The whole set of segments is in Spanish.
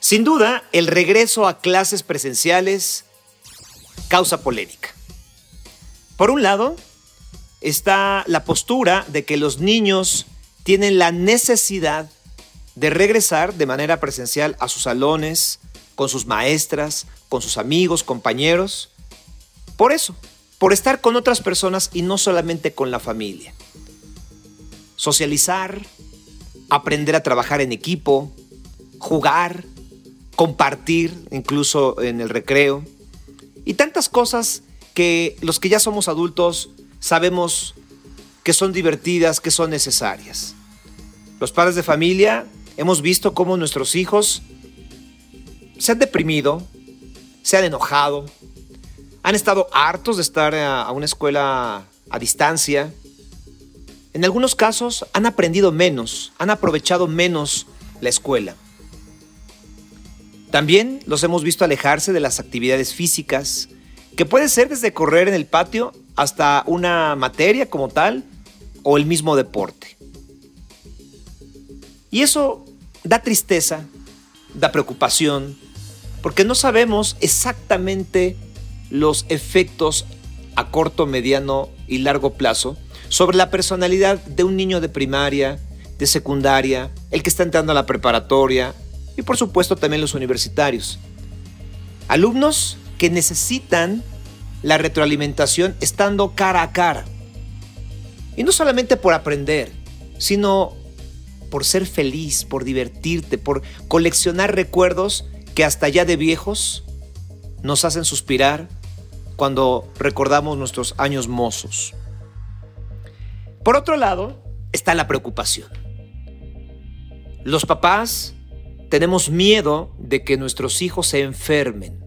Sin duda, el regreso a clases presenciales causa polémica. Por un lado, está la postura de que los niños tienen la necesidad de regresar de manera presencial a sus salones, con sus maestras, con sus amigos, compañeros. Por eso, por estar con otras personas y no solamente con la familia. Socializar, aprender a trabajar en equipo, jugar, compartir, incluso en el recreo, y tantas cosas que los que ya somos adultos sabemos que son divertidas, que son necesarias. Los padres de familia hemos visto cómo nuestros hijos se han deprimido, se han enojado, han estado hartos de estar a una escuela a distancia. En algunos casos han aprendido menos, han aprovechado menos la escuela. También los hemos visto alejarse de las actividades físicas, que puede ser desde correr en el patio hasta una materia como tal o el mismo deporte. Y eso da tristeza, da preocupación, porque no sabemos exactamente los efectos a corto, mediano y largo plazo sobre la personalidad de un niño de primaria, de secundaria, el que está entrando a la preparatoria, y por supuesto también los universitarios. Alumnos que necesitan la retroalimentación estando cara a cara. Y no solamente por aprender, sino por ser feliz, por divertirte, por coleccionar recuerdos que hasta ya de viejos nos hacen suspirar cuando recordamos nuestros años mozos. Por otro lado, está la preocupación. Los papás tenemos miedo de que nuestros hijos se enfermen.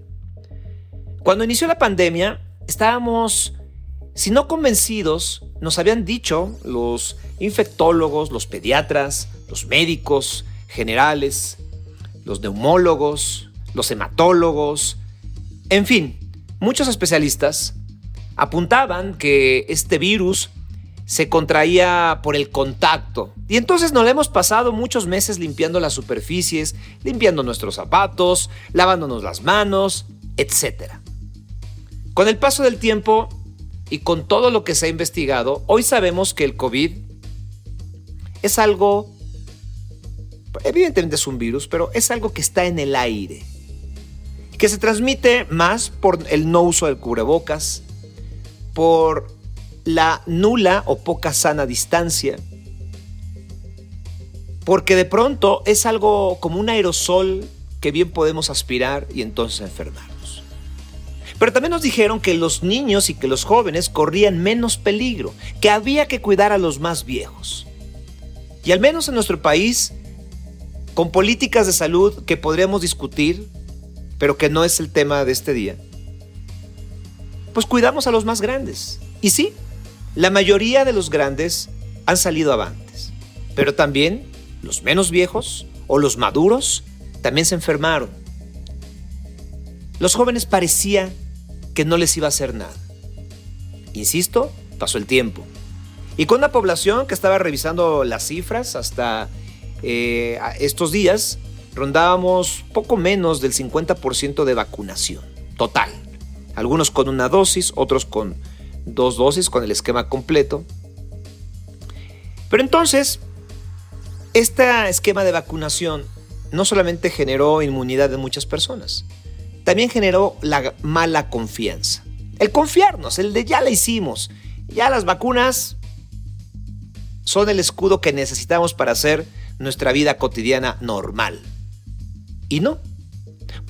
Cuando inició la pandemia, estábamos, si no convencidos, nos habían dicho los infectólogos, los pediatras, los médicos generales, los neumólogos, los hematólogos, en fin, muchos especialistas apuntaban que este virus se contraía por el contacto. Y entonces nos hemos pasado muchos meses limpiando las superficies, limpiando nuestros zapatos, lavándonos las manos, etc. Con el paso del tiempo y con todo lo que se ha investigado, hoy sabemos que el COVID es algo, evidentemente es un virus, pero es algo que está en el aire, que se transmite más por el no uso del cubrebocas, por la nula o poca sana distancia. Porque de pronto es algo como un aerosol que bien podemos aspirar y entonces enfermarnos. Pero también nos dijeron que los niños y que los jóvenes corrían menos peligro, que había que cuidar a los más viejos. Y al menos en nuestro país, con políticas de salud que podríamos discutir, pero que no es el tema de este día, pues cuidamos a los más grandes. Y sí, la mayoría de los grandes han salido avantes, pero también los menos viejos o los maduros también se enfermaron. Los jóvenes parecía que no les iba a hacer nada. Insisto, pasó el tiempo. Y con una población que estaba revisando las cifras hasta eh, estos días, rondábamos poco menos del 50% de vacunación total. Algunos con una dosis, otros con dos dosis con el esquema completo. Pero entonces, este esquema de vacunación no solamente generó inmunidad de muchas personas, también generó la mala confianza. El confiarnos, el de ya la hicimos, ya las vacunas son el escudo que necesitamos para hacer nuestra vida cotidiana normal. Y no.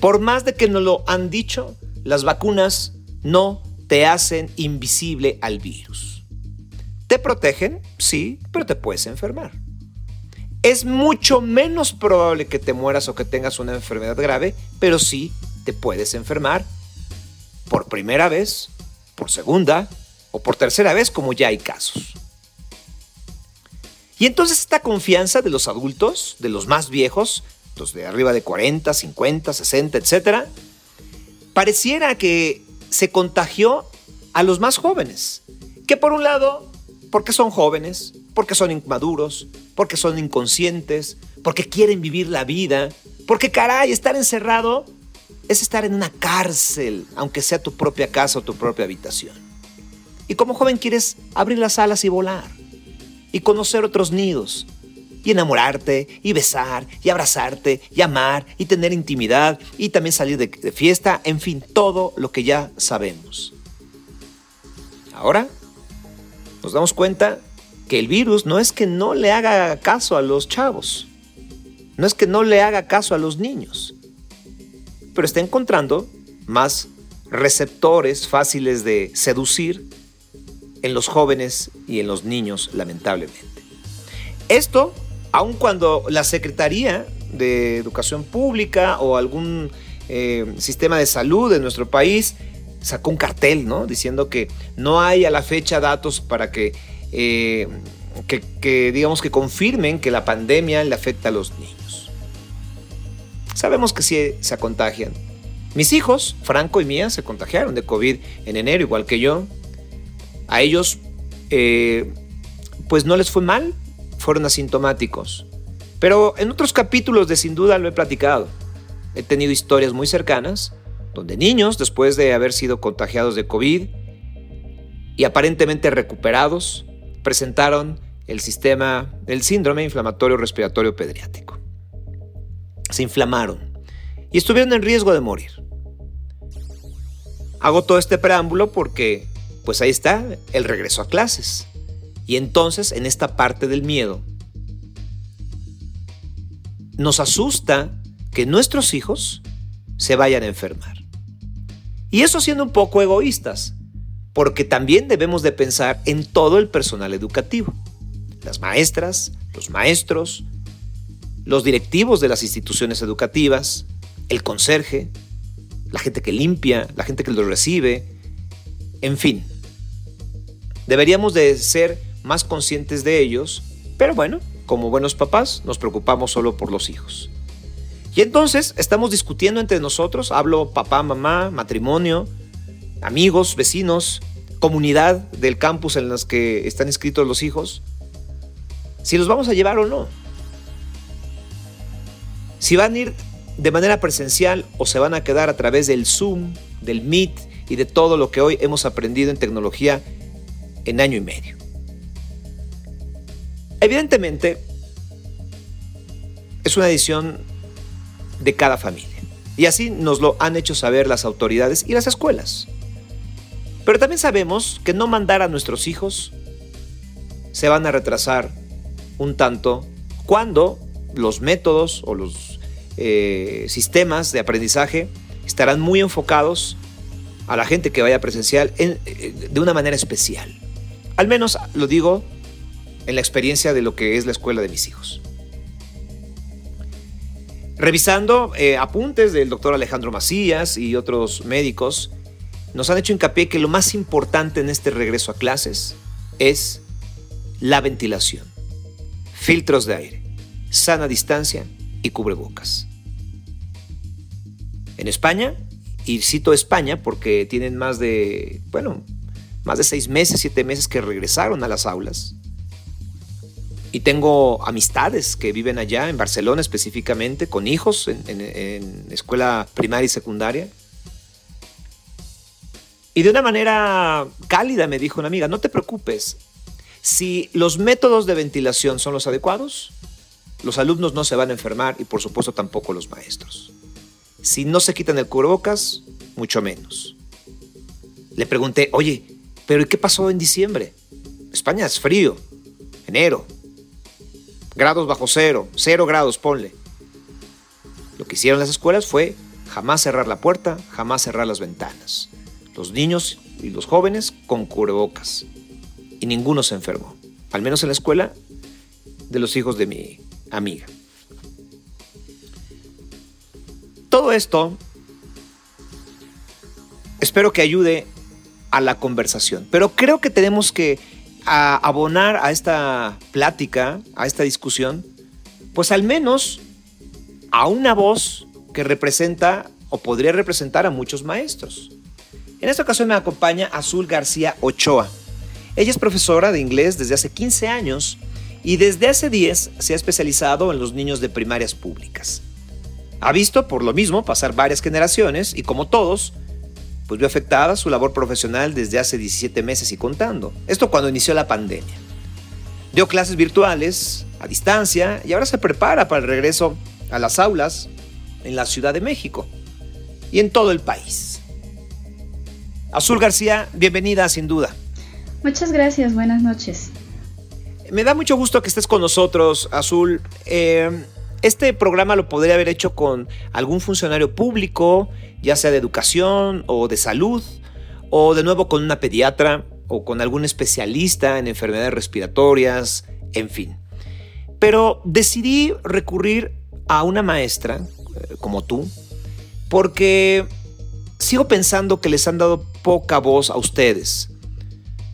Por más de que nos lo han dicho, las vacunas no te hacen invisible al virus. Te protegen, sí, pero te puedes enfermar. Es mucho menos probable que te mueras o que tengas una enfermedad grave, pero sí te puedes enfermar por primera vez, por segunda o por tercera vez, como ya hay casos. Y entonces esta confianza de los adultos, de los más viejos, los de arriba de 40, 50, 60, etc., pareciera que se contagió a los más jóvenes, que por un lado, porque son jóvenes, porque son inmaduros, porque son inconscientes, porque quieren vivir la vida, porque caray, estar encerrado es estar en una cárcel, aunque sea tu propia casa o tu propia habitación. Y como joven quieres abrir las alas y volar, y conocer otros nidos, y enamorarte, y besar, y abrazarte, y amar, y tener intimidad, y también salir de, fiesta, en fin, todo lo que ya sabemos. Ahora nos damos cuenta que el virus no es que no le haga caso a los chavos, no es que no le haga caso a los niños, pero está encontrando más receptores fáciles de seducir en los jóvenes y en los niños, lamentablemente. Esto, aun cuando la Secretaría de Educación Pública o algún eh, sistema de salud de nuestro país sacó un cartel, ¿no? Diciendo que no hay a la fecha datos para que, eh, que, que, digamos, que confirmen que la pandemia le afecta a los niños. Sabemos que sí se contagian. Mis hijos, Franco y Mía, se contagiaron de COVID en enero, igual que yo. A ellos, eh, pues no les fue mal, fueron asintomáticos. Pero en otros capítulos de Sin Duda lo he platicado. He tenido historias muy cercanas donde niños, después de haber sido contagiados de COVID y aparentemente recuperados, presentaron el sistema, el síndrome inflamatorio respiratorio pediátrico. Se inflamaron y estuvieron en riesgo de morir. Hago todo este preámbulo porque, pues ahí está, el regreso a clases. Y entonces, en esta parte del miedo, nos asusta que nuestros hijos se vayan a enfermar. Y eso siendo un poco egoístas, porque también debemos de pensar en todo el personal educativo. Las maestras, los maestros, los directivos de las instituciones educativas, el conserje, la gente que limpia, la gente que los recibe, en fin. Deberíamos de ser más conscientes de ellos, pero bueno, como buenos papás nos preocupamos solo por los hijos. Y entonces estamos discutiendo entre nosotros, hablo papá, mamá, matrimonio, amigos, vecinos, comunidad del campus en las que están inscritos los hijos, si los vamos a llevar o no. Si van a ir de manera presencial o se van a quedar a través del Zoom, del Meet y de todo lo que hoy hemos aprendido en tecnología en año y medio. Evidentemente, es una edición de cada familia. Y así nos lo han hecho saber las autoridades y las escuelas. Pero también sabemos que no mandar a nuestros hijos se van a retrasar un tanto cuando los métodos o los eh, sistemas de aprendizaje estarán muy enfocados a la gente que vaya presencial eh, de una manera especial. Al menos lo digo en la experiencia de lo que es la escuela de mis hijos. Revisando eh, apuntes del doctor Alejandro Macías y otros médicos, nos han hecho hincapié que lo más importante en este regreso a clases es la ventilación, filtros de aire, sana distancia y cubrebocas. En España, y cito España porque tienen más de, bueno, más de seis meses, siete meses que regresaron a las aulas, y tengo amistades que viven allá, en Barcelona específicamente, con hijos en, escuela primaria y secundaria. Y de una manera cálida me dijo una amiga, no te preocupes, si los métodos de ventilación son los adecuados, los alumnos no se van a enfermar y por supuesto tampoco los maestros. Si no se quitan el cubrebocas, mucho menos. Le pregunté, oye, pero ¿y qué pasó en diciembre? España es frío, enero, grados bajo cero, cero grados, ponle. Lo que hicieron las escuelas fue jamás cerrar la puerta, jamás cerrar las ventanas. Los niños y los jóvenes con cubrebocas. Y ninguno se enfermó. Al menos en la escuela de los hijos de mi amiga. Todo esto espero que ayude a la conversación. Pero creo que tenemos que a abonar a esta plática, a esta discusión, pues al menos a una voz que representa o podría representar a muchos maestros. En esta ocasión me acompaña Azul García Ochoa. Ella es profesora de inglés desde hace 15 años y desde hace 10 se ha especializado en los niños de primarias públicas. Ha visto, por lo mismo, pasar varias generaciones y como todos, pues vio afectada su labor profesional desde hace 17 meses y contando. Esto cuando inició la pandemia. Dio clases virtuales, a distancia, y ahora se prepara para el regreso a las aulas en la Ciudad de México y en todo el país. Azul García, bienvenida sin duda. Muchas gracias, buenas noches. Me da mucho gusto que estés con nosotros, Azul. Eh, este programa lo podría haber hecho con algún funcionario público, ya sea de educación o de salud, o de nuevo con una pediatra o con algún especialista en enfermedades respiratorias, en fin. Pero decidí recurrir a una maestra eh, como tú, porque sigo pensando que les han dado poca voz a ustedes.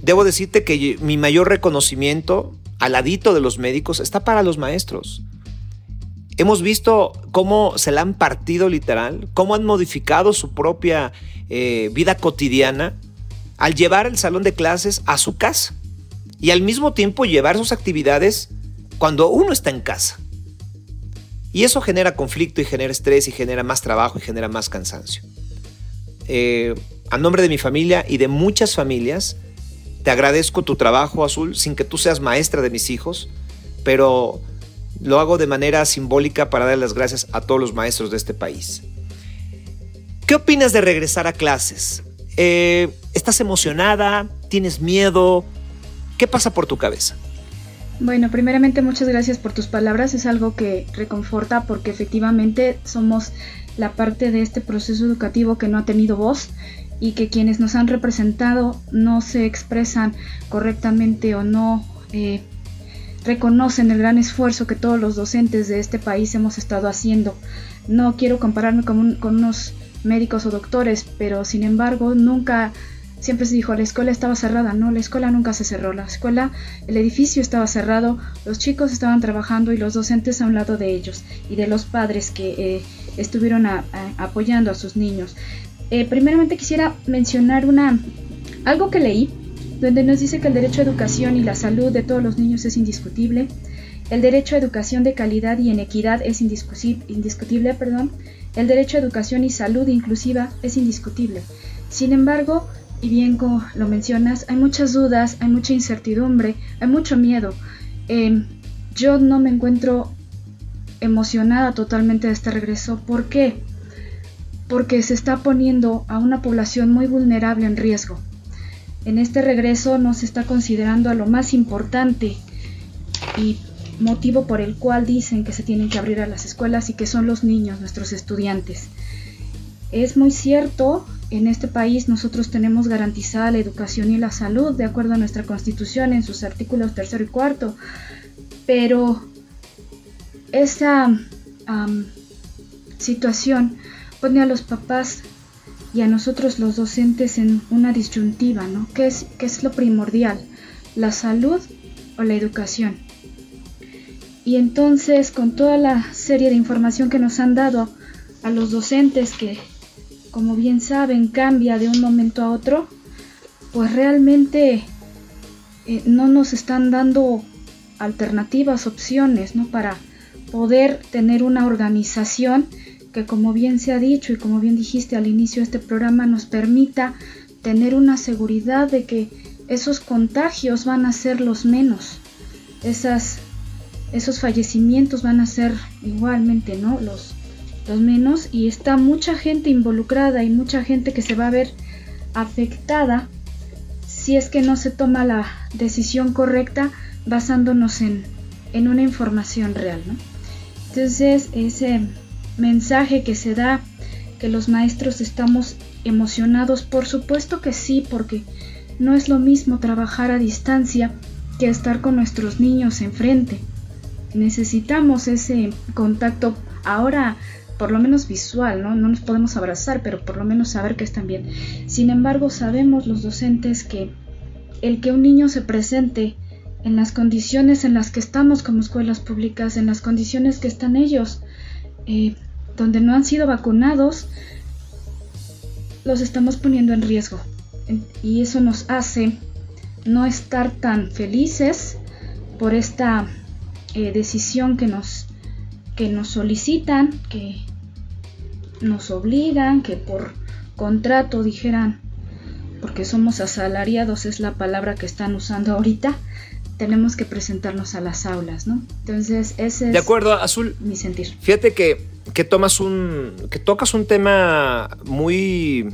Debo decirte que mi mayor reconocimiento al ladito de los médicos está para los maestros. Hemos visto cómo se la han partido literal, cómo han modificado su propia eh, vida cotidiana al llevar el salón de clases a su casa y al mismo tiempo llevar sus actividades cuando uno está en casa. Y eso genera conflicto y genera estrés y genera más trabajo y genera más cansancio. Eh, a nombre de mi familia y de muchas familias, te agradezco tu trabajo, Azul, sin que tú seas maestra de mis hijos, pero lo hago de manera simbólica para dar las gracias a todos los maestros de este país. ¿Qué opinas de regresar a clases? Eh, ¿Estás emocionada? ¿Tienes miedo? ¿Qué pasa por tu cabeza? Bueno, primeramente muchas gracias por tus palabras. Es algo que reconforta porque efectivamente somos la parte de este proceso educativo que no ha tenido voz y que quienes nos han representado no se expresan correctamente o no eh, reconocen el gran esfuerzo que todos los docentes de este país hemos estado haciendo. No quiero compararme con, unos médicos o doctores, pero sin embargo nunca siempre se dijo la escuela estaba cerrada, no, la escuela nunca se cerró, la escuela, el edificio estaba cerrado, los chicos estaban trabajando y los docentes a un lado de ellos y de los padres que eh, estuvieron apoyando a sus niños. Eh, primeramente quisiera mencionar una algo que leí donde nos dice que el derecho a educación y la salud de todos los niños es indiscutible, el derecho a educación de calidad y en equidad es indiscutible, perdón, el derecho a educación y salud inclusiva es indiscutible. Sin embargo, y bien como lo mencionas, hay muchas dudas, hay mucha incertidumbre, hay mucho miedo. Em, yo no me encuentro emocionada totalmente de este regreso. ¿Por qué? Porque se está poniendo a una población muy vulnerable en riesgo. En este regreso no se está considerando a lo más importante y motivo por el cual dicen que se tienen que abrir a las escuelas y que son los niños, nuestros estudiantes. Es muy cierto, en este país nosotros tenemos garantizada la educación y la salud de acuerdo a nuestra constitución en sus artículos tercero y cuarto, pero esa situación pone a los papás y a nosotros los docentes en una disyuntiva, ¿no? ¿Qué es, qué es lo primordial? ¿La salud o la educación? Y entonces, con toda la serie de información que nos han dado a los docentes, que como bien saben cambia de un momento a otro, pues realmente eh, no nos están dando alternativas, opciones, ¿no? Para poder tener una organización que como bien se ha dicho y como bien dijiste al inicio de este programa nos permita tener una seguridad de que esos contagios van a ser los menos, esas, esos fallecimientos van a ser igualmente ¿no? los, los menos y está mucha gente involucrada y mucha gente que se va a ver afectada si es que no se toma la decisión correcta basándonos en, en una información real. ¿no? Entonces, ese mensaje que se da, que los maestros estamos emocionados, por supuesto que sí, porque no es lo mismo trabajar a distancia que estar con nuestros niños enfrente. Necesitamos ese contacto ahora por lo menos visual, ¿no? No nos podemos abrazar, pero por lo menos saber que están bien. Sin embargo, sabemos los docentes que el que un niño se presente en las condiciones en las que estamos como escuelas públicas, en las condiciones que están ellos, eh, donde no han sido vacunados, los estamos poniendo en riesgo. Y eso nos hace no estar tan felices por esta eh, decisión que nos, que nos solicitan, que nos obligan, que por contrato dijeran, porque somos asalariados, es la palabra que están usando ahorita, tenemos que presentarnos a las aulas, ¿no? Entonces, ese es de acuerdo, Azul, mi sentir. Fíjate que, que tomas un. que tocas un tema muy.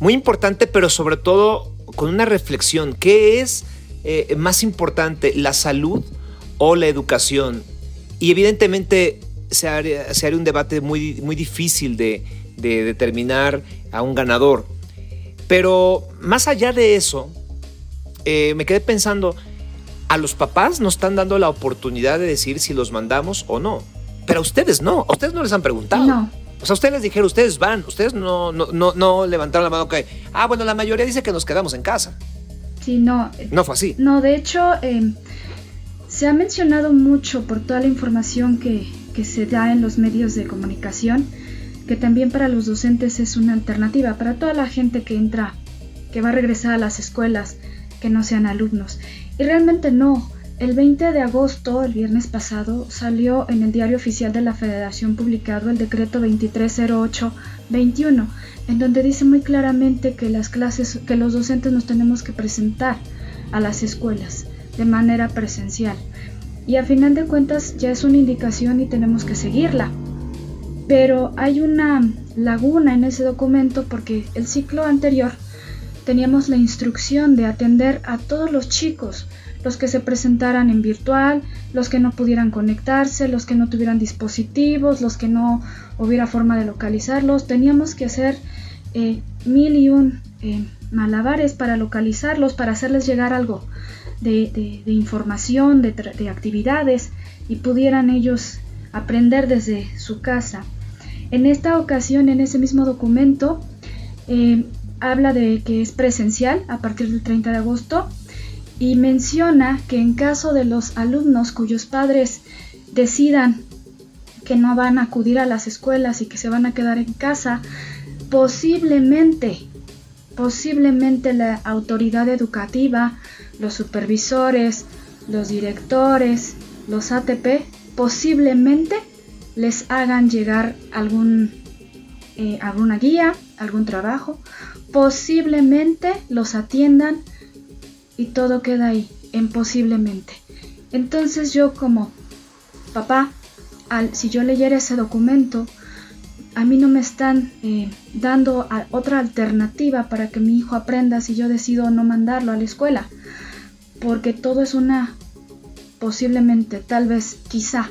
muy importante, pero sobre todo con una reflexión. ¿Qué es eh, más importante, la salud o la educación? Y evidentemente se haría, un debate muy, muy difícil de, de determinar a un ganador. Pero más allá de eso, eh, me quedé pensando, a los papás nos están dando la oportunidad de decir si los mandamos o no. Pero a ustedes no, a ustedes no les han preguntado. No. O sea, ustedes les dijeron, ustedes van, ustedes no, no, no, no levantaron la mano que, ah, bueno, la mayoría dice que nos quedamos en casa. Sí, no. No fue así. No, de hecho, em, se ha mencionado mucho por toda la información que, que se da en los medios de comunicación, que también para los docentes es una alternativa, para toda la gente que entra, que va a regresar a las escuelas, que no sean alumnos. Y realmente no. El 20 de agosto, el viernes pasado, salió en el diario oficial de la Federación publicado el decreto 2308-21, en donde dice muy claramente que las clases, que los docentes nos tenemos que presentar a las escuelas de manera presencial. Y a final de cuentas ya es una indicación y tenemos que seguirla. Pero hay una laguna en ese documento porque el ciclo anterior teníamos la instrucción de atender a todos los chicos, los que se presentaran en virtual, los que no pudieran conectarse, los que no tuvieran dispositivos, los que no hubiera forma de localizarlos. Teníamos que hacer eh, mil y un eh, malabares para localizarlos, para hacerles llegar algo de, información, de, actividades y pudieran ellos aprender desde su casa. En esta ocasión, en ese mismo documento, eh, habla de que es presencial a partir del 30 de agosto y menciona que en caso de los alumnos cuyos padres decidan que no van a acudir a las escuelas y que se van a quedar en casa, posiblemente, posiblemente la autoridad educativa, los supervisores, los directores, los ATP, posiblemente les hagan llegar algún, eh, alguna guía, algún trabajo posiblemente los atiendan y todo queda ahí, en posiblemente. Entonces yo como papá, al, si yo leyera ese documento, a mí no me están eh, dando otra alternativa para que mi hijo aprenda si yo decido no mandarlo a la escuela, porque todo es una posiblemente, tal vez, quizá.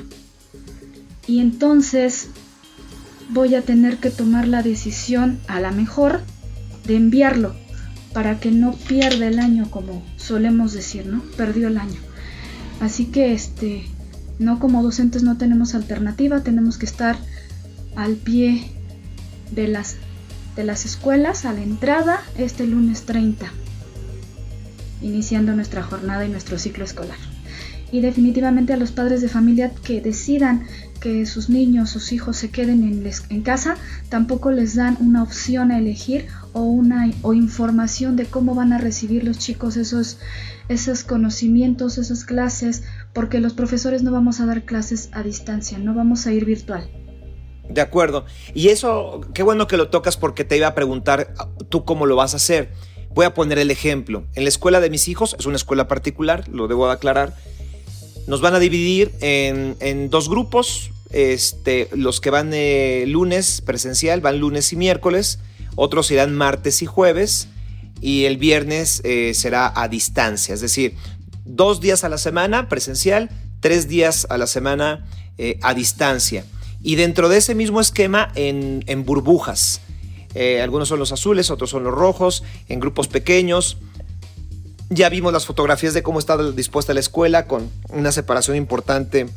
Y entonces voy a tener que tomar la decisión a la mejor de enviarlo para que no pierda el año como solemos decir, ¿no? Perdió el año. Así que este no como docentes no tenemos alternativa, tenemos que estar al pie de las de las escuelas a la entrada este lunes 30, iniciando nuestra jornada y nuestro ciclo escolar. Y definitivamente a los padres de familia que decidan que sus niños, sus hijos se queden en, en casa, tampoco les dan una opción a elegir o, una, o información de cómo van a recibir los chicos esos, esos conocimientos, esas clases, porque los profesores no vamos a dar clases a distancia, no vamos a ir virtual. De acuerdo. Y eso, qué bueno que lo tocas porque te iba a preguntar tú cómo lo vas a hacer. Voy a poner el ejemplo. En la escuela de mis hijos, es una escuela particular, lo debo aclarar, nos van a dividir en, en dos grupos. Este, los que van eh, lunes presencial van lunes y miércoles otros irán martes y jueves y el viernes eh, será a distancia, es decir, dos días a la semana presencial, tres días a la semana eh, a distancia. Y dentro de ese mismo esquema en, burbujas. Eh, algunos son los azules, otros son los rojos, en grupos pequeños. Ya vimos las fotografías de cómo está dispuesta la escuela con una separación importante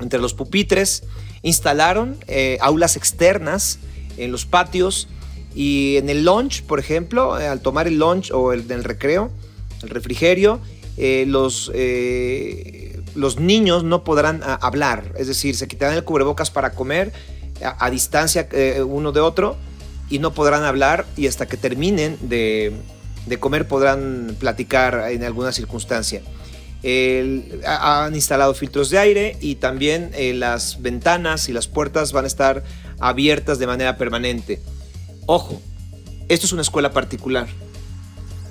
entre los pupitres. Instalaron aulas externas en los patios y en el lunch, por ejemplo, eh, al tomar el lunch o el del recreo, el refrigerio, eh, los, eh, los niños no podrán ah, hablar, es decir, se quitarán el cubrebocas para comer a, distancia uno de otro y no podrán hablar y hasta que terminen de, de, comer podrán platicar en alguna circunstancia. han instalado filtros de aire y también eh, las ventanas y las puertas van a estar abiertas de manera permanente. Ojo, esto es una escuela particular.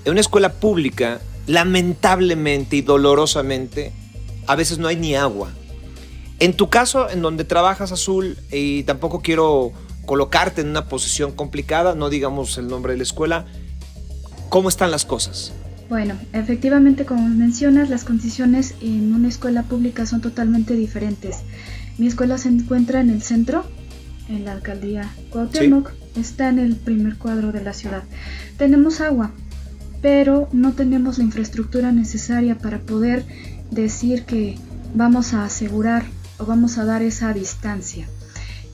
En una escuela pública, lamentablemente y dolorosamente, a veces no hay ni agua. En tu caso, en donde trabajas azul, y tampoco quiero colocarte en una posición complicada, no digamos el nombre de la escuela, ¿cómo están las cosas? Bueno, efectivamente, como mencionas, las condiciones en una escuela pública son totalmente diferentes. Mi escuela se encuentra en el centro, en la alcaldía Cuauhtémoc, está en el primer cuadro de la ciudad. Tenemos agua, pero no tenemos la infraestructura necesaria para poder decir que vamos a asegurar o vamos a dar esa distancia.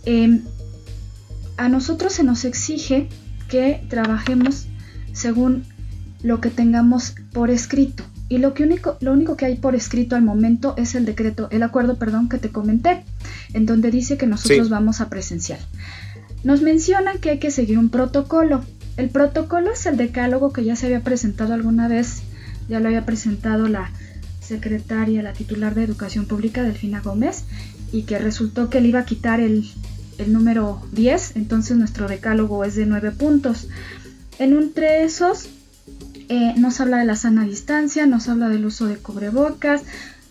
Em, a nosotros se nos exige que trabajemos según lo que tengamos por escrito. Y lo, que único, lo único que hay por escrito al momento es el decreto, el acuerdo, perdón, que te comenté, en donde dice que nosotros vamos a presenciar. Nos mencionan que hay que seguir un protocolo. El protocolo es el decálogo que ya se había presentado alguna vez, ya lo había presentado la secretaria, la titular de Educación Pública, Delfina Gómez, y que resultó que le iba a quitar el, el número 10, entonces nuestro decálogo es de 9 puntos. En entre esos eh, nos habla de la sana distancia, nos habla del uso de cubrebocas,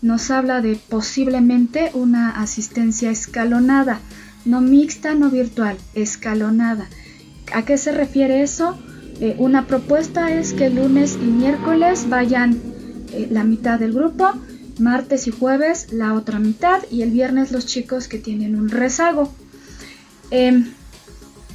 nos habla de posiblemente una asistencia escalonada, no mixta, no virtual, escalonada. ¿A qué se refiere eso? Eh, una propuesta es que lunes y miércoles vayan eh, la mitad del grupo, martes y jueves la otra mitad y el viernes los chicos que tienen un rezago. Em,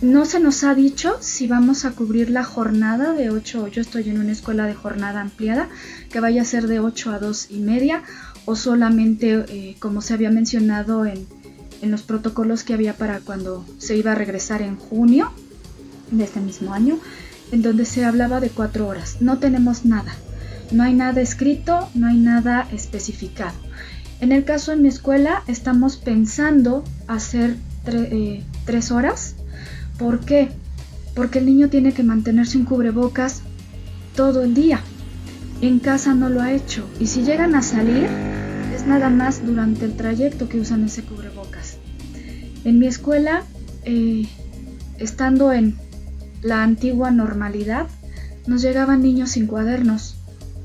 no se nos ha dicho si vamos a cubrir la jornada de 8, yo estoy en una escuela de jornada ampliada, que vaya a ser de 8 a 2 y media, o solamente, eh, como se había mencionado en, en los protocolos que había para cuando se iba a regresar en junio de este mismo año, en donde se hablaba de 4 horas. No tenemos nada, no hay nada escrito, no hay nada especificado. En el caso de mi escuela estamos pensando hacer 3 eh, horas ¿Por qué? Porque el niño tiene que mantenerse en cubrebocas todo el día. En casa no lo ha hecho y si llegan a salir es nada más durante el trayecto que usan ese cubrebocas. En mi escuela, eh, estando en la antigua normalidad, nos llegaban niños sin cuadernos,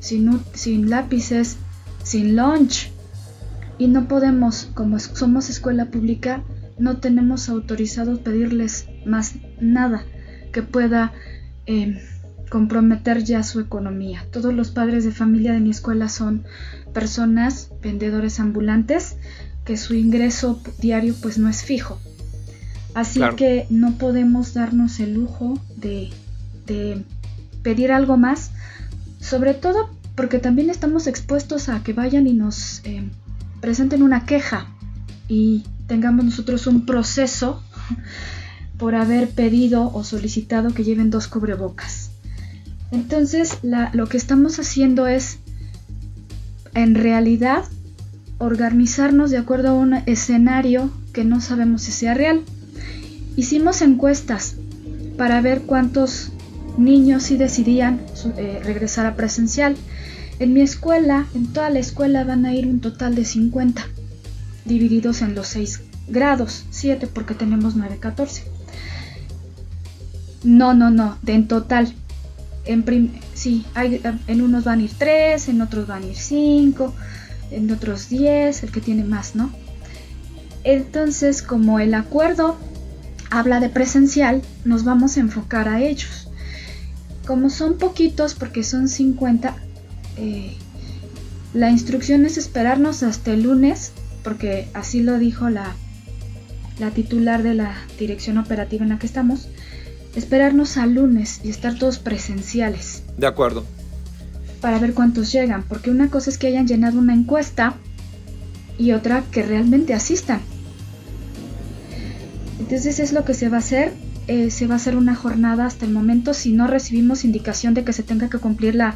sin, lápices, sin lunch. Y no podemos, como somos escuela pública, no tenemos autorizados pedirles más nada que pueda em, comprometer ya su economía. Todos los padres de familia de mi escuela son personas, vendedores ambulantes, que su ingreso diario pues no es fijo. Así que no podemos darnos el lujo de, pedir algo más, sobre todo porque también estamos expuestos a que vayan y nos em, presenten una queja y tengamos nosotros un proceso por haber pedido o solicitado que lleven dos cubrebocas. Entonces, lo que estamos haciendo es, en realidad, organizarnos de acuerdo a un escenario que no sabemos si sea real. Hicimos encuestas para ver cuántos niños sí decidían eh, regresar a presencial. En mi escuela, en toda la escuela van a ir un total de 50 divididos en los 6 grados, 7 porque tenemos 9, 14. No, no, no, de en total. En sí, hay, en unos van a ir 3, en otros van a ir 5, en otros 10, el que tiene más, ¿no? Entonces, como el acuerdo habla de presencial, nos vamos a enfocar a ellos. Como son poquitos, porque son 50, eh, la instrucción es esperarnos hasta el lunes porque así lo dijo la, la titular de la dirección operativa en la que estamos, esperarnos al lunes y estar todos presenciales. De acuerdo. Para ver cuántos llegan, porque una cosa es que hayan llenado una encuesta y otra que realmente asistan. Entonces es lo que se va a hacer. Eh, se va a hacer una jornada hasta el momento si no recibimos indicación de que se tenga que cumplir la,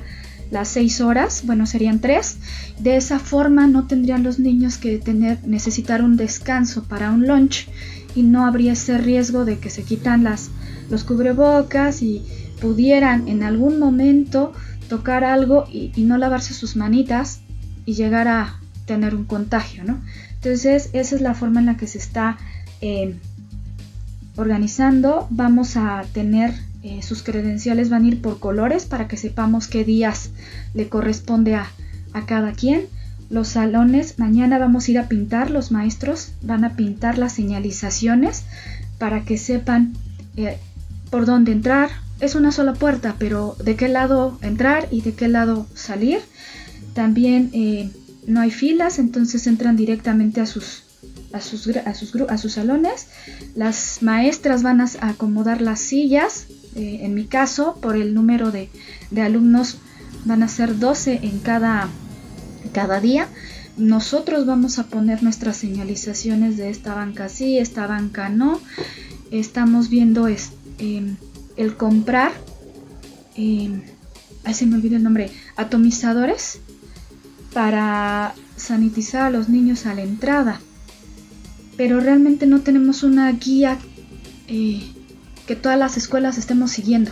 las seis horas, bueno, serían tres. De esa forma no tendrían los niños que tener, necesitar un descanso para un lunch y no habría ese riesgo de que se quitan las, los cubrebocas y pudieran en algún momento tocar algo y, no lavarse sus manitas y llegar a tener un contagio, ¿no? Entonces, esa es la forma en la que se está eh, organizando. Vamos a tener eh, sus credenciales, van a ir por colores para que sepamos qué días le corresponde a, cada quien. Los salones, mañana vamos a ir a pintar, los maestros van a pintar las señalizaciones para que sepan eh, por dónde entrar. Es una sola puerta, pero de qué lado entrar y de qué lado salir. También no hay filas, entonces entran directamente a sus, a sus, a sus, a sus salones. Las maestras van a acomodar las sillas, eh, en mi caso, por el número de, alumnos van a ser 12 en cada, cada día. Nosotros vamos a poner nuestras señalizaciones de esta banca sí, esta banca no. Estamos viendo es, em, el comprar, eh, se me olvidó el nombre, atomizadores para sanitizar a los niños a la entrada. Pero realmente no tenemos una guía eh, que todas las escuelas estemos siguiendo.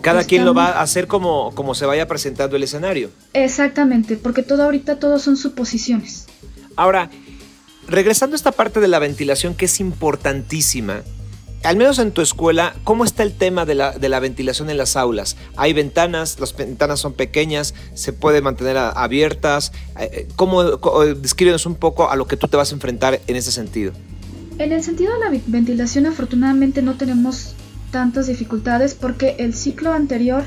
Cada quien lo va a hacer como, como se vaya presentando el escenario. Exactamente, porque todo ahorita todos son suposiciones. Ahora, regresando a esta parte de la ventilación que es importantísima, al menos en tu escuela, ¿cómo está el tema de la, ventilación en las aulas? ¿Hay ventanas? ¿Las ventanas son pequeñas? ¿Se puede mantener abiertas? Eh, eh, ¿Cómo, descríbenos un poco a lo que tú te vas a enfrentar en ese sentido? En el sentido de la ventilación, afortunadamente no tenemos tantas dificultades porque el ciclo anterior,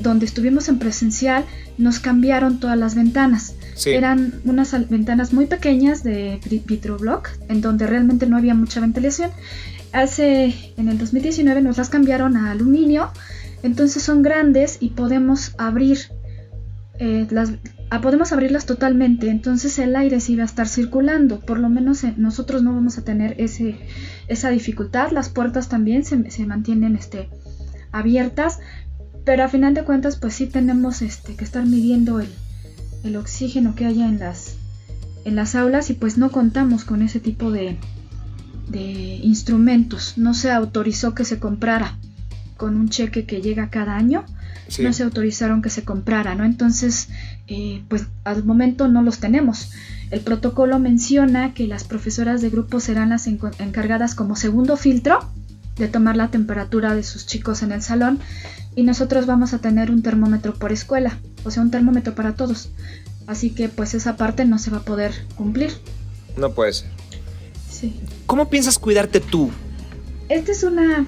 donde estuvimos en presencial, nos cambiaron todas las ventanas. Eran unas ventanas muy pequeñas de vitroblock, en donde realmente no había mucha ventilación hace en el 2019 nos las cambiaron a aluminio, entonces son grandes y podemos abrir eh, las ah, podemos abrirlas totalmente, entonces el aire sí va a estar circulando, por lo menos eh, nosotros no vamos a tener ese, esa dificultad, las puertas también se, mantienen este, abiertas, pero a final de cuentas pues sí tenemos este, que estar midiendo el, el oxígeno que haya en las, en las aulas y pues no contamos con ese tipo de, de instrumentos. No se autorizó que se comprara con un cheque que llega cada año. No se autorizaron que se comprara, ¿no? Entonces, eh, pues al momento no los tenemos. El protocolo menciona que las profesoras de grupo serán las encargadas como segundo filtro de tomar la temperatura de sus chicos en el salón y nosotros vamos a tener un termómetro por escuela, o sea, un termómetro para todos. Así que pues esa parte no se va a poder cumplir. No puede ser. ¿Cómo piensas cuidarte tú? Esta es una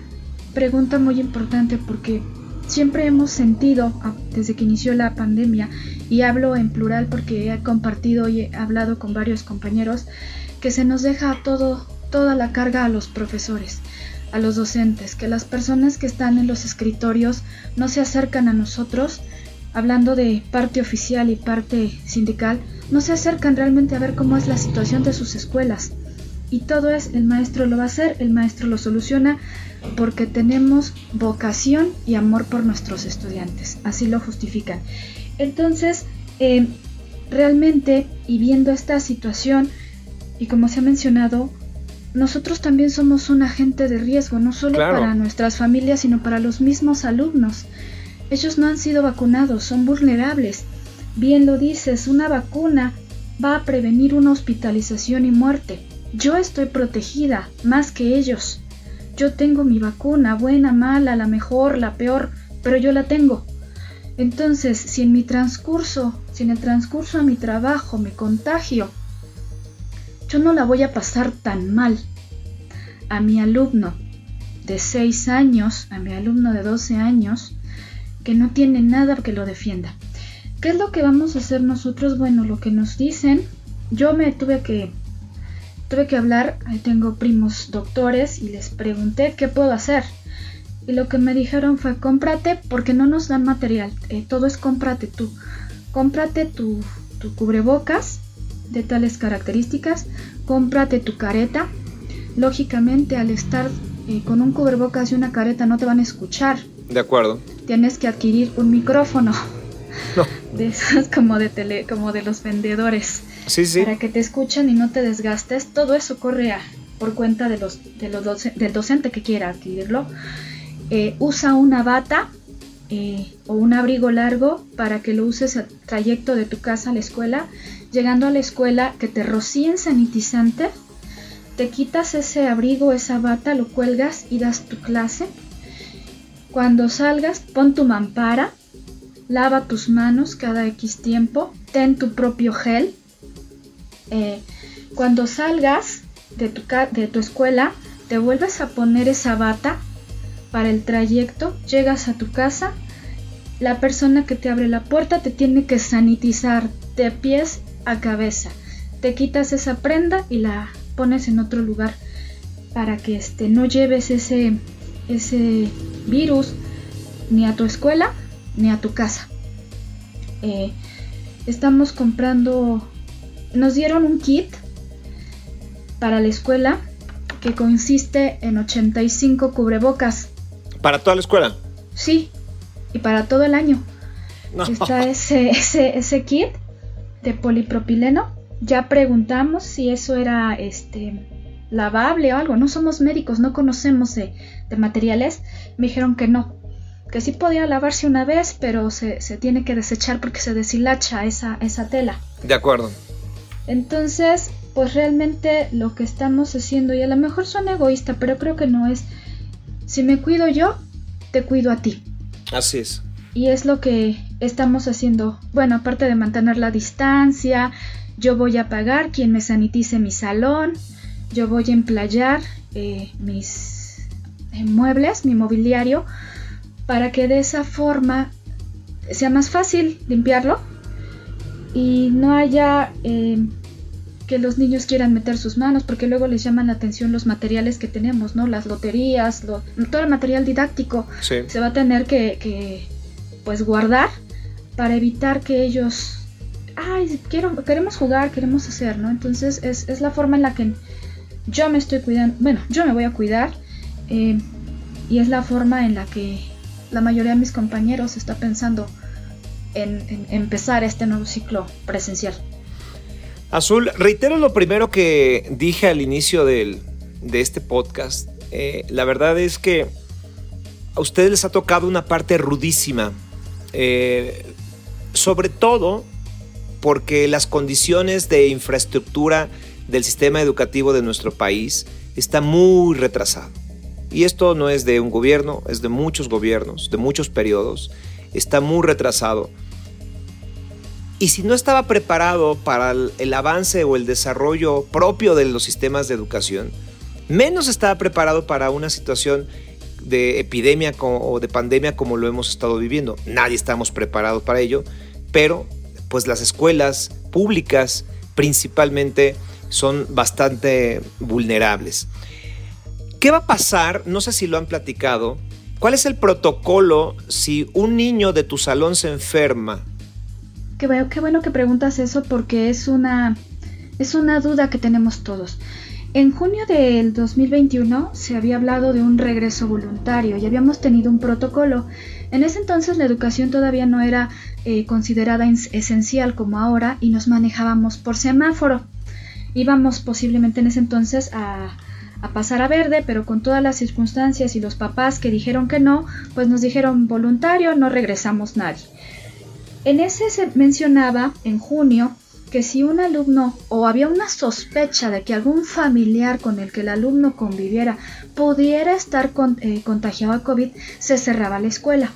pregunta muy importante porque siempre hemos sentido, desde que inició la pandemia, y hablo en plural porque he compartido y he hablado con varios compañeros, que se nos deja todo, toda la carga a los profesores, a los docentes, que las personas que están en los escritorios no se acercan a nosotros, hablando de parte oficial y parte sindical, no se acercan realmente a ver cómo es la situación de sus escuelas y todo es el maestro lo va a hacer, el maestro lo soluciona porque tenemos vocación y amor por nuestros estudiantes, así lo justifican. Entonces, eh, realmente, y viendo esta situación, y como se ha mencionado, nosotros también somos un agente de riesgo, no solo para nuestras familias, sino para los mismos alumnos. Ellos no han sido vacunados, son vulnerables. Bien lo dices, una vacuna va a prevenir una hospitalización y muerte. Yo estoy protegida más que ellos. Yo tengo mi vacuna, buena, mala, la mejor, la peor, pero yo la tengo. Entonces, si en mi transcurso, si en el transcurso a mi trabajo me contagio, yo no la voy a pasar tan mal. A mi alumno de 6 años, a mi alumno de 12 años, que no tiene nada que lo defienda. ¿Qué es lo que vamos a hacer nosotros? Bueno, lo que nos dicen, yo me tuve que tuve que hablar, tengo primos doctores y les pregunté qué puedo hacer. Y lo que me dijeron fue cómprate porque no nos dan material, eh, todo es cómprate tú. Cómprate tu, tu cubrebocas de tales características, cómprate tu careta. Lógicamente al estar eh, con un cubrebocas y una careta no te van a escuchar. De acuerdo. Tienes que adquirir un micrófono. De esos como de tele, como de los vendedores para que te escuchen y no te desgastes. Todo eso corre por cuenta de los, de los del docente que quiera adquirirlo. Eh, usa una bata eh, o un abrigo largo para que lo uses al trayecto de tu casa a la escuela. Llegando a la escuela, que te rocíen sanitizante, te quitas ese abrigo, esa bata, lo cuelgas y das tu clase. Cuando salgas, pon tu mampara, lava tus manos cada X tiempo, ten tu propio gel. Eh, cuando salgas de tu, de tu escuela, te vuelves a poner esa bata para el trayecto, llegas a tu casa, la persona que te abre la puerta te tiene que sanitizar de pies a cabeza. Te quitas esa prenda y la pones en otro lugar para que este, no lleves ese, ese virus ni a tu escuela ni a tu casa. Eh, estamos comprando, nos dieron un kit para la escuela que consiste en 85 cubrebocas. ¿Para toda la escuela? Sí, y para todo el año. Está ese, ese, ese kit de polipropileno. Ya preguntamos si eso era este lavable o algo. No somos médicos, no conocemos de, materiales. Me dijeron que no, que sí podía lavarse una vez, pero se, se, tiene que desechar porque se deshilacha esa, esa tela. De acuerdo. Entonces, pues realmente lo que estamos haciendo, y a lo mejor suena egoísta, pero creo que no es, si me cuido yo, te cuido a ti. Así es. Y es lo que estamos haciendo. Bueno, aparte de mantener la distancia, yo voy a pagar quien me sanitice mi salón, yo voy a emplayar eh, mis muebles, mi mobiliario, para que de esa forma sea más fácil limpiarlo y no haya eh, que los niños quieran meter sus manos porque luego les llaman la atención los materiales que tenemos, ¿no? Las loterías, todo el material didáctico se va a tener que, pues guardar para evitar que ellos ay, quiero, queremos jugar, queremos hacer, ¿no? Entonces es, es, la forma en la que yo me estoy cuidando, bueno, yo me voy a cuidar eh, y es la forma en la que la mayoría de mis compañeros está pensando en empezar este nuevo ciclo presencial. Azul, reitero lo primero que dije al inicio de este podcast. Eh, la verdad es que a ustedes les ha tocado una parte rudísima, eh, sobre todo porque las condiciones de infraestructura del sistema educativo de nuestro país está muy retrasado. Y esto no es de un gobierno, es de muchos gobiernos, de muchos periodos. Está muy retrasado. Y si no estaba preparado para el, avance o el desarrollo propio de los sistemas de educación, menos estaba preparado para una situación de epidemia o de pandemia como lo hemos estado viviendo. Nadie estamos preparados para ello, pero pues las escuelas públicas principalmente son bastante vulnerables. ¿Qué va a pasar? No sé si lo han platicado. ¿Cuál es el protocolo si un niño de tu salón se enferma Qué, qué bueno que preguntas eso porque es una, es una duda que tenemos todos. En junio del 2021 se había hablado de un regreso voluntario y habíamos tenido un protocolo. En ese entonces la educación todavía no era eh, considerada esencial como ahora y nos manejábamos por semáforo. Íbamos posiblemente en ese entonces a, a pasar a verde, pero con todas las circunstancias y los papás que dijeron que no, pues nos dijeron voluntario, no regresamos nadie. En ese se mencionaba en junio que si un alumno o había una sospecha de que algún familiar con el que el alumno conviviera pudiera estar eh, contagiado a COVID, se cerraba la escuela.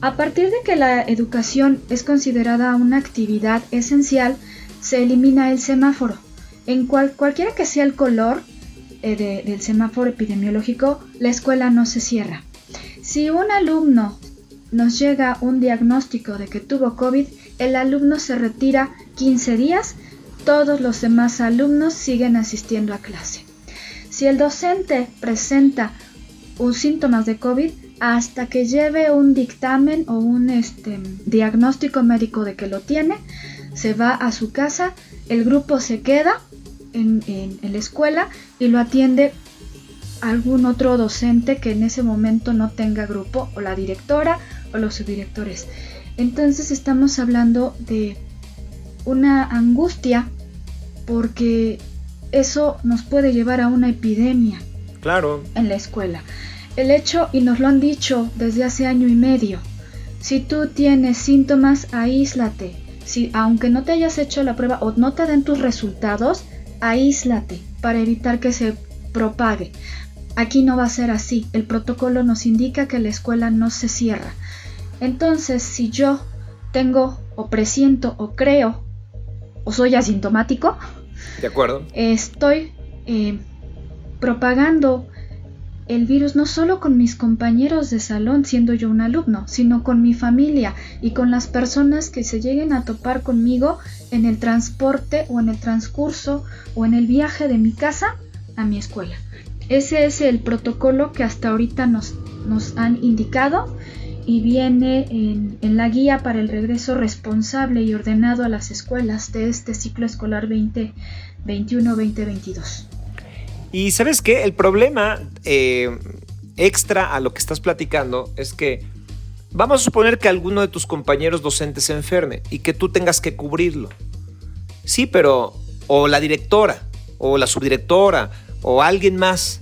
A partir de que la educación es considerada una actividad esencial, se elimina el semáforo. En cualquiera que sea el color eh, del semáforo epidemiológico, la escuela no se cierra. Si un alumno nos llega un diagnóstico de que tuvo COVID, el alumno se retira 15 días, todos los demás alumnos siguen asistiendo a clase. Si el docente presenta un síntomas de COVID, hasta que lleve un dictamen o un este, diagnóstico médico de que lo tiene, se va a su casa, el grupo se queda en, la escuela y lo atiende algún otro docente que en ese momento no tenga grupo o la directora los subdirectores. Entonces estamos hablando de una angustia porque eso nos puede llevar a una epidemia. Claro. En la escuela. El hecho, y nos lo han dicho desde hace año y medio, Si tú tienes síntomas, aíslate. Si, aunque no te hayas hecho la prueba o no te den tus resultados, aíslate para evitar que se propague. Aquí no va a ser así. El protocolo nos indica que la escuela no se cierra. Entonces, si yo tengo o presiento o creo o soy asintomático, de acuerdo, estoy eh, propagando el virus no solo con mis compañeros de salón siendo yo un alumno, sino con mi familia y con las personas que se lleguen a topar conmigo en el transporte o en el transcurso o en el viaje de mi casa a mi escuela. Ese es el protocolo que hasta ahorita nos, nos han indicado y viene en, en, la guía para el regreso responsable y ordenado a las escuelas de este ciclo escolar 2021-2022. Y sabes qué, el problema eh, extra a lo que estás platicando es que vamos a suponer que alguno de tus compañeros docentes se enferme y que tú tengas que cubrirlo. Sí, pero o la directora, o la subdirectora, o alguien más.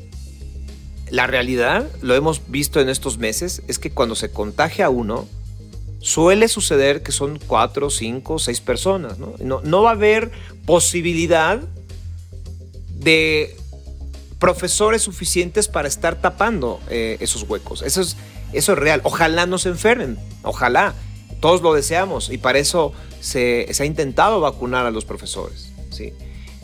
La realidad, lo hemos visto en estos meses, es que cuando se contagia a uno, suele suceder que son cuatro, cinco, seis personas. No, no, va a haber posibilidad de profesores suficientes para estar tapando eh, esos huecos. Eso es, eso es real. Ojalá no se enfermen, ojalá. Todos lo deseamos y para eso se, ha intentado vacunar a los profesores. ¿sí?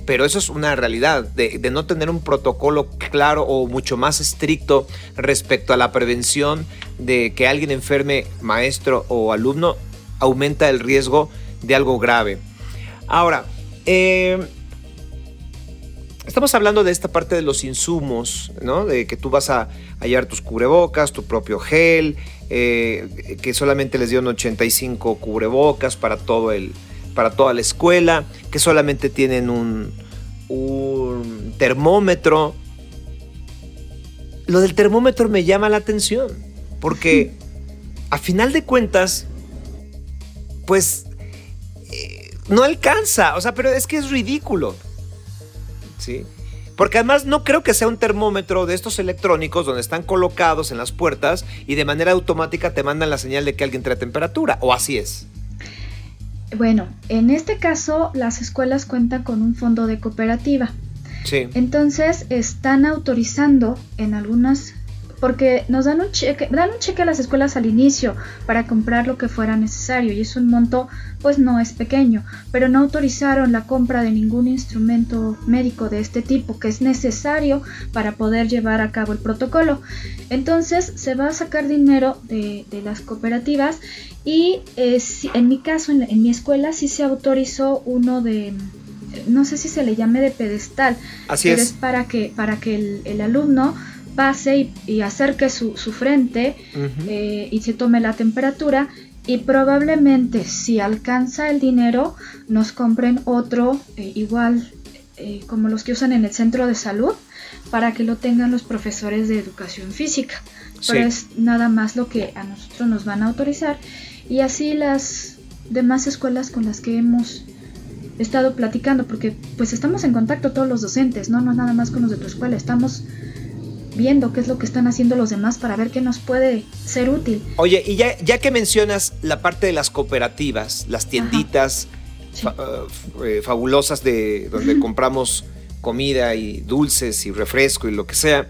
Pero eso es una realidad, de, no tener un protocolo claro o mucho más estricto respecto a la prevención de que alguien enferme, maestro o alumno, aumenta el riesgo de algo grave. Ahora, eh, Estamos hablando de esta parte de los insumos, ¿no? De que tú vas a hallar tus cubrebocas, tu propio gel, eh, que solamente les dieron 85 cubrebocas para, todo el, para toda la escuela, que solamente tienen un, un termómetro. Lo del termómetro me llama la atención, porque a final de cuentas, pues eh, no alcanza, o sea, pero es que es ridículo. ¿sí? Porque además no creo que sea un termómetro de estos electrónicos donde están colocados en las puertas y de manera automática te mandan la señal de que alguien trae temperatura, o así es. Bueno, en este caso las escuelas cuentan con un fondo de cooperativa. Sí. Entonces están autorizando en algunas porque nos dan un cheque, dan un cheque a las escuelas al inicio para comprar lo que fuera necesario y es un monto pues no es pequeño, pero no autorizaron la compra de ningún instrumento médico de este tipo que es necesario para poder llevar a cabo el protocolo. Entonces se va a sacar dinero de, las cooperativas y eh, en mi caso, en, mi escuela, sí se autorizó uno de, no sé si se le llame de pedestal, Así pero es. es para que, para que el, el alumno pase y, acerque su, frente eh, y se tome la temperatura y probablemente si alcanza el dinero nos compren otro eh, igual eh, como los que usan en el centro de salud para que lo tengan los profesores de educación física. Pero es nada más lo que a nosotros nos van a autorizar y así las demás escuelas con las que hemos estado platicando porque pues estamos en contacto todos los docentes, no no nada más con los de tu escuela, estamos viendo qué es lo que están haciendo los demás para ver qué nos puede ser útil. Oye, y ya, ya que mencionas la parte de las cooperativas, las tienditas eh, fabulosas de donde compramos comida y dulces y refresco y lo que sea.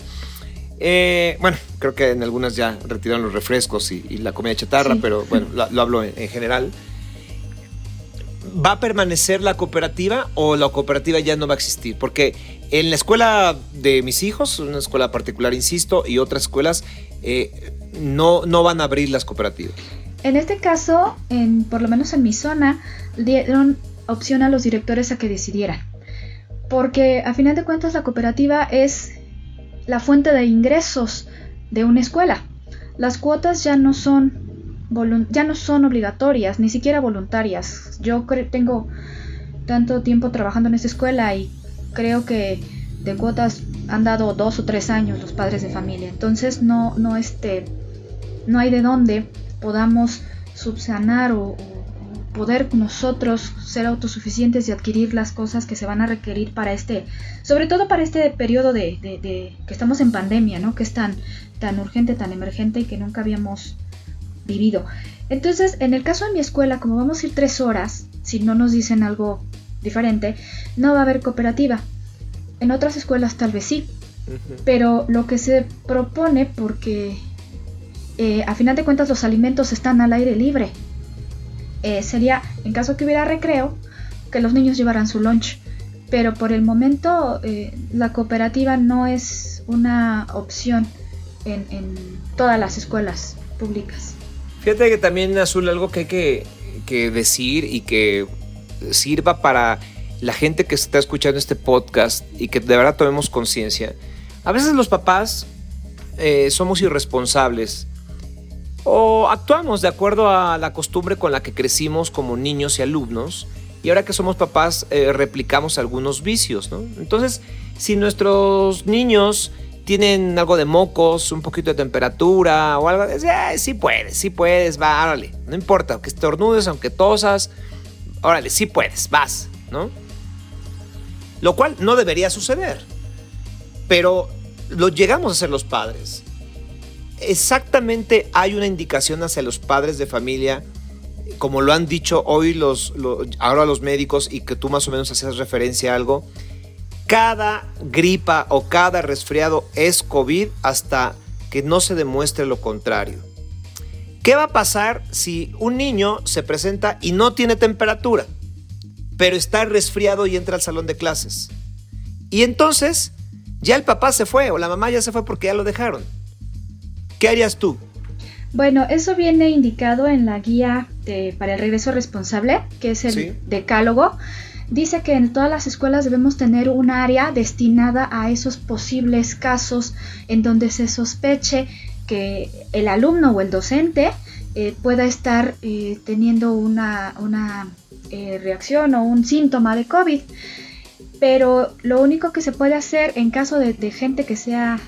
Eh, bueno, creo que en algunas ya retiraron los refrescos y, la comida chatarra, pero bueno, lo, hablo en general. ¿Va a permanecer la cooperativa o la cooperativa ya no va a existir? Porque en la escuela de mis hijos, una escuela particular, insisto, y otras escuelas, eh, no, no van a abrir las cooperativas. En este caso, en, por lo menos en mi zona, dieron opción a los directores a que decidieran. Porque a final de cuentas la cooperativa es la fuente de ingresos de una escuela. Las cuotas ya no son ya no son obligatorias, ni siquiera voluntarias. Yo tengo tanto tiempo trabajando en esta escuela y creo que de cuotas han dado dos o tres años los padres de familia. Entonces no, no, este, no hay de dónde podamos subsanar o, poder nosotros ser autosuficientes y adquirir las cosas que se van a requerir para este, sobre todo para este periodo de, de, que estamos en pandemia, ¿no? Que es tan, tan urgente, tan emergente y que nunca habíamos vivido. Entonces, en el caso de mi escuela, como vamos a ir tres horas, si no nos dicen algo diferente, no va a haber cooperativa. En otras escuelas tal vez sí. Pero lo que se propone, porque eh, a final de cuentas los alimentos están al aire libre, eh, sería, en caso que hubiera recreo, que los niños llevaran su lunch. Pero por el momento eh, la cooperativa no es una opción en, en, todas las escuelas públicas. Fíjate que también, Azul, algo que hay que, que decir y que sirva para la gente que está escuchando este podcast y que de verdad tomemos conciencia. A veces los papás eh, somos irresponsables o actuamos de acuerdo a la costumbre con la que crecimos como niños y alumnos y ahora que somos papás eh, replicamos algunos vicios. ¿no? Entonces, si nuestros niños tienen algo de mocos, un poquito de temperatura o algo, eh, sí puedes, sí puedes, va, órale, no importa, aunque estornudes, aunque tosas, órale, sí puedes, vas, ¿no? Lo cual no debería suceder. Pero lo llegamos a ser los padres. Exactamente hay una indicación hacia los padres de familia, como lo han dicho hoy los, ahora los médicos y que tú más o menos hacías referencia a algo. Cada gripa o cada resfriado es COVID hasta que no se demuestre lo contrario. ¿Qué va a pasar si un niño se presenta y no tiene temperatura? pero está resfriado y entra al salón de clases. Y entonces ya el papá se fue o la mamá ya se fue porque ya lo dejaron. ¿Qué harías tú? Bueno, eso viene indicado en la guía para el regreso responsable, que es el decálogo. Dice que en todas las escuelas debemos tener un área destinada a esos posibles casos en donde se sospeche que el alumno o el docente eh, pueda estar eh, teniendo una, una eh, reacción o un síntoma de COVID. Pero lo único que se puede hacer en caso de, gente que sea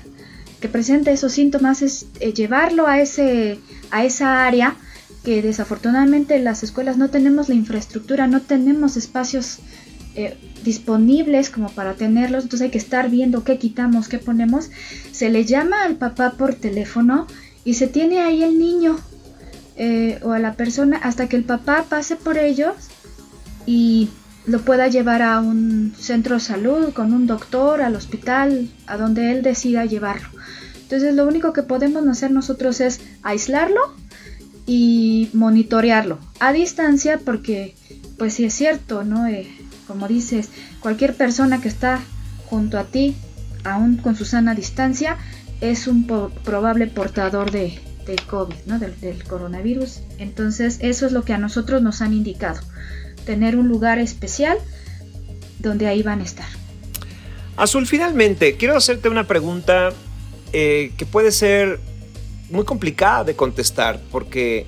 que presente esos síntomas es llevarlo a ese a esa área que desafortunadamente en las escuelas no tenemos la infraestructura, no tenemos espacios eh, disponibles como para tenerlos, entonces hay que estar viendo qué quitamos, qué ponemos. Se le llama al papá por teléfono y se tiene ahí el niño o a la persona hasta que el papá pase por ellos y lo pueda llevar a un centro de salud, con un doctor, al hospital, a donde él decida llevarlo. Entonces lo único que podemos hacer nosotros es aislarlo y monitorearlo a distancia porque pues sí es cierto, ¿no? Eh, como dices, cualquier persona que está junto a ti, aún con su sana distancia, es un probable portador de, del COVID, ¿no? Del, del coronavirus. Entonces eso es lo que a nosotros nos han indicado tener un lugar especial donde ahí van a estar. Azul, finalmente, quiero hacerte una pregunta eh, que puede ser muy complicada de contestar porque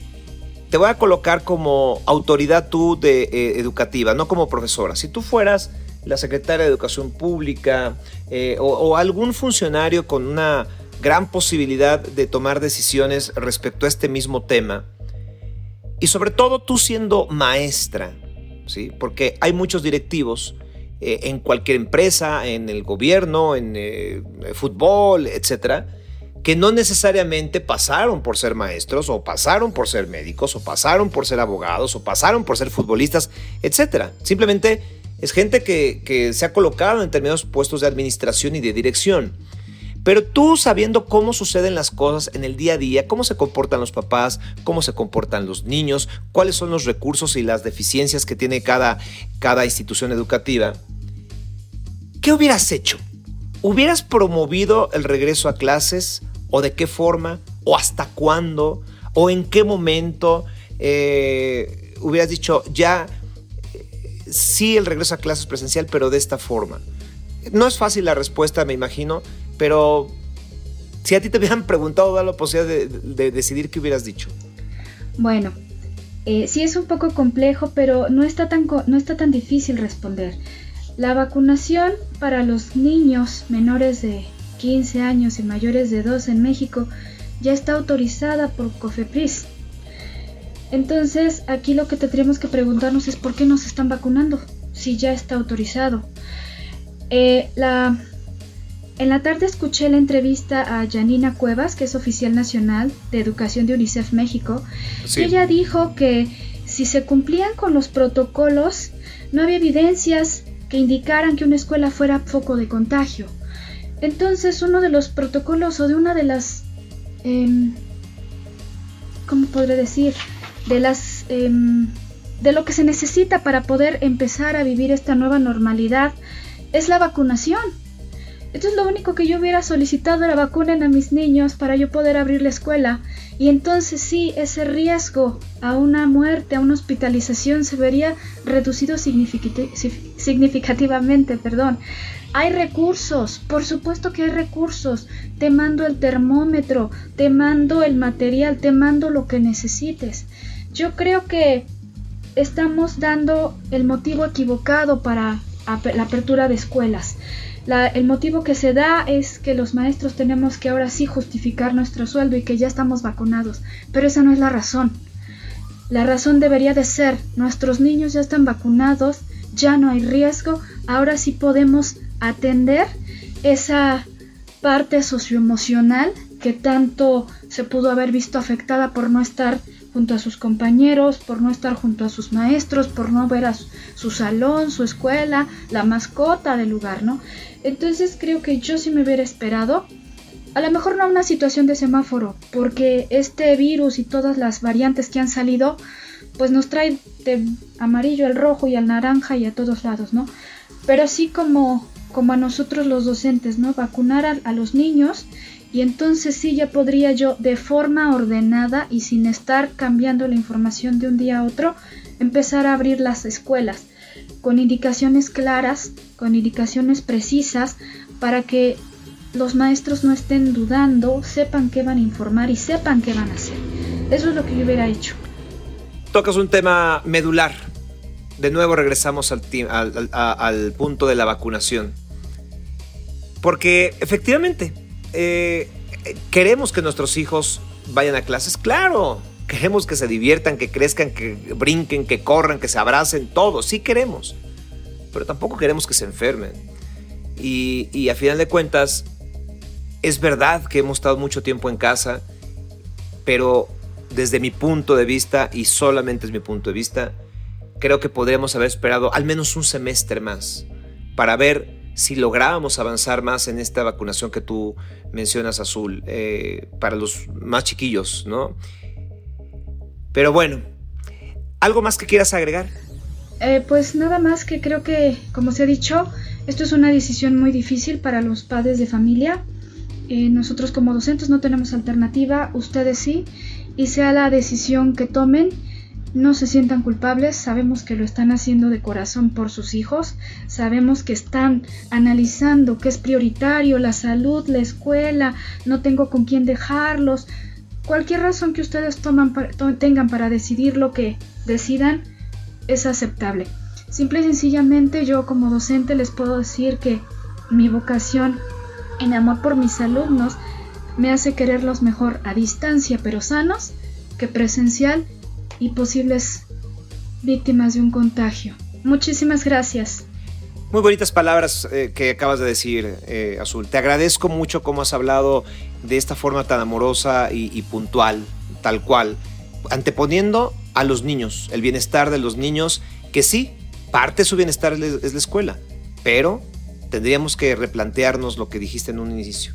te voy a colocar como autoridad tú de eh, educativa, no como profesora. Si tú fueras la secretaria de Educación Pública eh, o, algún funcionario con una gran posibilidad de tomar decisiones respecto a este mismo tema, y sobre todo tú siendo maestra, porque hay muchos directivos eh, en cualquier empresa, en el gobierno, en fútbol, etcétera, que no necesariamente pasaron por ser maestros, o pasaron por ser médicos, o pasaron por ser abogados, o pasaron por ser futbolistas, etcétera. Simplemente es gente que, que se ha colocado en determinados puestos de administración y de dirección. Pero tú sabiendo cómo suceden las cosas en el día a día, cómo se comportan los papás, cómo se comportan los niños, cuáles son los recursos y las deficiencias que tiene cada, cada institución educativa, ¿qué hubieras hecho? ¿Hubieras promovido el regreso a clases? ¿O de qué forma? ¿O hasta cuándo? ¿O en qué momento? Eh, hubieras dicho, ya, eh, sí el regreso a clases presencial, pero de esta forma. No es fácil la respuesta, me imagino, pero si a ti te hubieran preguntado, da la posibilidad de, decidir qué hubieras dicho. Bueno, eh, sí es un poco complejo, pero no está, tan, no está tan difícil responder. La vacunación para los niños menores de 15 años y mayores de 2 en México ya está autorizada por COFEPRIS. Entonces, aquí lo que tendríamos que preguntarnos es por qué nos están vacunando si ya está autorizado. Eh, la En la tarde escuché la entrevista a Janina Cuevas, que es oficial nacional de educación de UNICEF México, y ella dijo que si se cumplían con los protocolos, no había evidencias que indicaran que una escuela fuera foco de contagio. Entonces, uno de los protocolos o de una de las... Em, ¿Cómo podré decir? De las... Em, de lo que se necesita para poder empezar a vivir esta nueva normalidad es la vacunación. Entonces lo único que yo hubiera solicitado era vacunen a mis niños para yo poder abrir la escuela. Y entonces sí, ese riesgo a una muerte, a una hospitalización se vería reducido significativamente. Perdón. Hay recursos, por supuesto que hay recursos. Te mando el termómetro, te mando el material, te mando lo que necesites. Yo creo que estamos dando el motivo equivocado para la apertura de escuelas el motivo que se da es que los maestros tenemos que ahora sí justificar nuestro sueldo y que ya estamos vacunados, pero esa no es la razón. La razón debería de ser, nuestros niños ya están vacunados, ya no hay riesgo, ahora sí podemos atender esa parte socioemocional que tanto se pudo haber visto afectada por no estar junto a sus compañeros, por no estar junto a sus maestros, por no ver a su salón, su escuela, la mascota del lugar, ¿no? Entonces creo que yo sí me hubiera esperado, a lo mejor no una situación de semáforo, porque este virus y todas las variantes que han salido, pues nos trae de amarillo al rojo y al naranja y a todos lados, ¿no? Pero sí como, como a nosotros los docentes, ¿no? Vacunar a, los niños y entonces sí ya podría yo de forma ordenada y sin estar cambiando la información de un día a otro empezar a abrir las escuelas con indicaciones claras, con indicaciones precisas para que los maestros no estén dudando, sepan qué van a informar y sepan qué van a hacer. Eso es lo que yo hubiera hecho. Tocas un tema medular. De nuevo regresamos al, al punto de la vacunación. Porque efectivamente, eh, queremos que nuestros hijos vayan a clases, claro. Queremos que se diviertan, que crezcan, que brinquen, que corran, que se abracen, todo, sí queremos. Pero tampoco queremos que se enfermen. Y, y a final de cuentas, es verdad que hemos estado mucho tiempo en casa, pero desde mi punto de vista, y solamente es mi punto de vista, creo que podríamos haber esperado al menos un semestre más para ver si lográbamos avanzar más en esta vacunación que tú mencionas, Azul, eh, para los más chiquillos, ¿no? Pero bueno, ¿algo más que quieras agregar? Eh, pues nada más que creo que, como se ha dicho, esto es una decisión muy difícil para los padres de familia. Eh, nosotros como docentes no tenemos alternativa, ustedes sí, y sea la decisión que tomen, no se sientan culpables, sabemos que lo están haciendo de corazón por sus hijos, sabemos que están analizando qué es prioritario, la salud, la escuela, no tengo con quién dejarlos. Cualquier razón que ustedes toman, tengan para decidir lo que decidan es aceptable. Simple y sencillamente yo como docente les puedo decir que mi vocación en amor por mis alumnos me hace quererlos mejor a distancia pero sanos que presencial y posibles víctimas de un contagio. Muchísimas gracias. Muy bonitas palabras eh, que acabas de decir, eh, Azul. Te agradezco mucho cómo has hablado de esta forma tan amorosa y, puntual, tal cual, anteponiendo a los niños, el bienestar de los niños, que sí, parte de su bienestar es la escuela, pero tendríamos que replantearnos lo que dijiste en un inicio.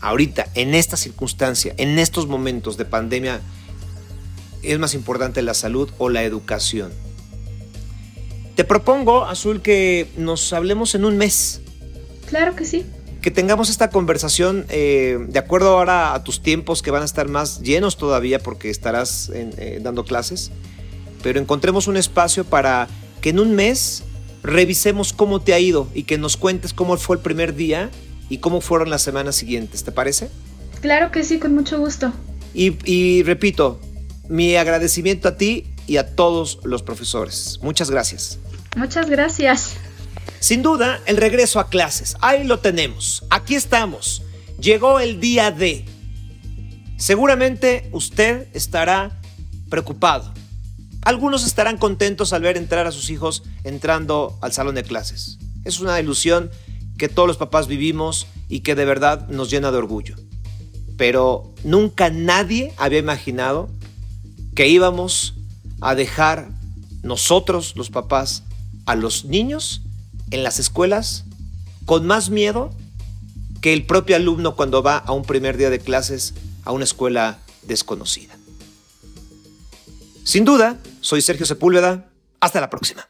Ahorita, en esta circunstancia, en estos momentos de pandemia es más importante la salud o la educación. Te propongo, Azul, que nos hablemos en un mes. Claro que sí. Que tengamos esta conversación eh, de acuerdo ahora a tus tiempos que van a estar más llenos todavía porque estarás eh, dando clases. Pero encontremos un espacio para que en un mes revisemos cómo te ha ido y que nos cuentes cómo fue el primer día y cómo fueron las semanas siguientes. ¿Te parece? Claro que sí, con mucho gusto. y repito, mi agradecimiento a ti y a todos los profesores. Muchas gracias. Muchas gracias. Sin duda, el regreso a clases. Ahí lo tenemos. Aquí estamos. Llegó el día de. Seguramente usted estará preocupado. Algunos estarán contentos al ver entrar a sus hijos entrando al salón de clases. Es una ilusión que todos los papás vivimos y que de verdad nos llena de orgullo. Pero nunca nadie había imaginado que íbamos a dejar nosotros, los papás, a los niños en las escuelas con más miedo que el propio alumno cuando va a un primer día de clases a una escuela desconocida. Sin duda, soy Sergio Sepúlveda. Hasta la próxima.